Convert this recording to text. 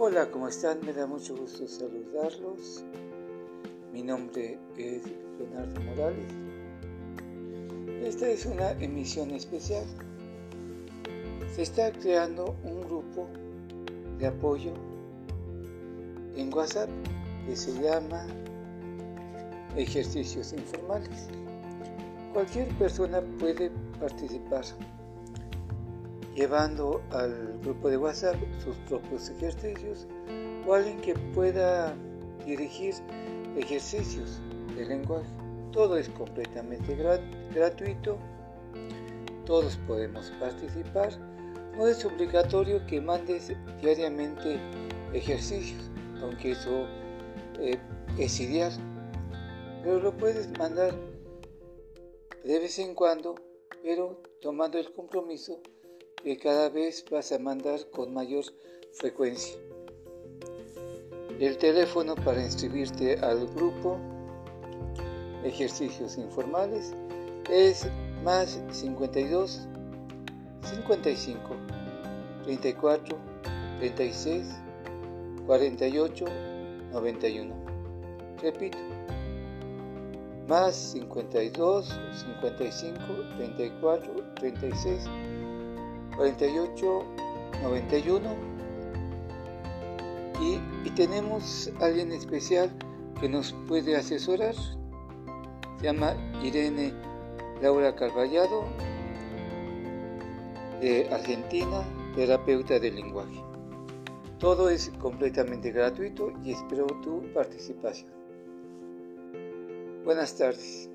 Hola, ¿cómo están? Me da mucho gusto saludarlos. Mi nombre es Leonardo Morales. Esta es una emisión especial. Se está creando un grupo de apoyo en WhatsApp que se llama Ejercicios Informales. Cualquier persona puede participar llevando al grupo de WhatsApp sus propios ejercicios o alguien que pueda dirigir ejercicios de lenguaje. Todo es completamente gratuito, todos podemos participar. No es obligatorio que mandes diariamente ejercicios, aunque eso eh, es ideal, pero lo puedes mandar de vez en cuando, pero tomando el compromiso que cada vez vas a mandar con mayor frecuencia. El teléfono para inscribirte al grupo Ejercicios Informales es más 52 55 34 36 48 91. Repito, más 52 55 34 36 48 91 y, y tenemos alguien especial que nos puede asesorar. Se llama Irene Laura Carvallado de Argentina terapeuta del lenguaje. Todo es completamente gratuito y espero tu participación. Buenas tardes